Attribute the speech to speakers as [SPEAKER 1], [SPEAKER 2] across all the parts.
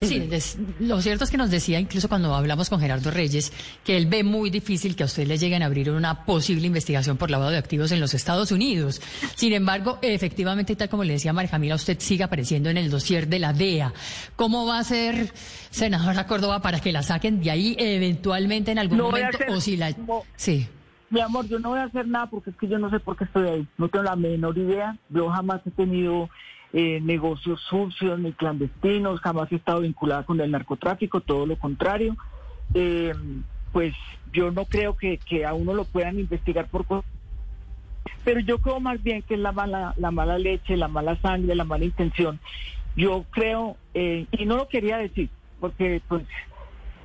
[SPEAKER 1] Sí, lo cierto es que nos decía, incluso cuando hablamos con Gerardo Reyes, que él ve muy difícil que a usted le lleguen a abrir una posible investigación por lavado de activos en los Estados Unidos. Sin embargo, efectivamente, tal como le decía María Camila, usted sigue apareciendo en el dossier de la DEA. ¿Cómo va a ser senadora Córdoba para que la saquen de ahí eventualmente en algún momento? o si la...
[SPEAKER 2] sí. Mi amor, yo no voy a hacer nada porque es que yo no sé por qué estoy ahí. No tengo la menor idea. Yo jamás he tenido eh, negocios sucios ni clandestinos, jamás he estado vinculada con el narcotráfico, todo lo contrario. Eh, pues yo no creo que, a uno lo puedan investigar por cosas. Pero yo creo más bien que es la mala, la mala leche, la mala sangre, la mala intención. Yo creo, eh, y no lo quería decir, porque pues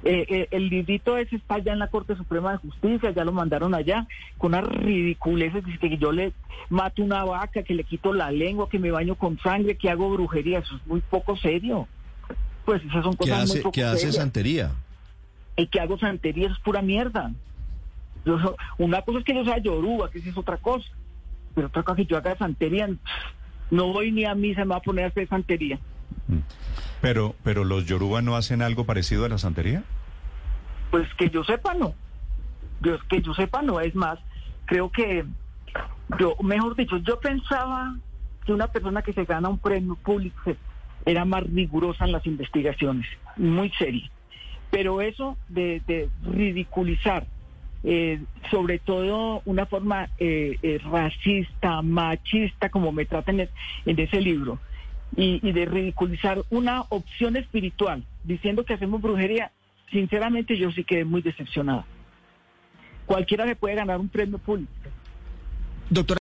[SPEAKER 2] eh, eh, el librito ese está ya en la Corte Suprema de Justicia, ya lo mandaron allá, con una ridiculez, que yo le mato una vaca, que le quito la lengua, que me baño con sangre, que hago brujería, eso es muy poco serio. Pues esas son cosas muy poco
[SPEAKER 3] ¿Qué hace santería?
[SPEAKER 2] El que hago santería es pura mierda. una cosa es que yo sea yoruba, que es otra cosa, pero otra cosa es que yo haga santería, no voy ni a misa, me va a poner a hacer santería.
[SPEAKER 3] Mm. Pero, pero los yoruba no hacen algo parecido a la santería.
[SPEAKER 2] Pues que yo sepa no. Yo, que yo sepa no. Es más, creo que yo, mejor dicho, yo pensaba que una persona que se gana un premio público era más rigurosa en las investigaciones, muy seria. Pero eso de, ridiculizar, eh, sobre todo una forma eh, eh, racista, machista, como me tratan en ese libro, y, de ridiculizar una opción espiritual diciendo que hacemos brujería, sinceramente yo sí quedé muy decepcionada. Cualquiera le puede ganar un premio público.
[SPEAKER 3] Doctora.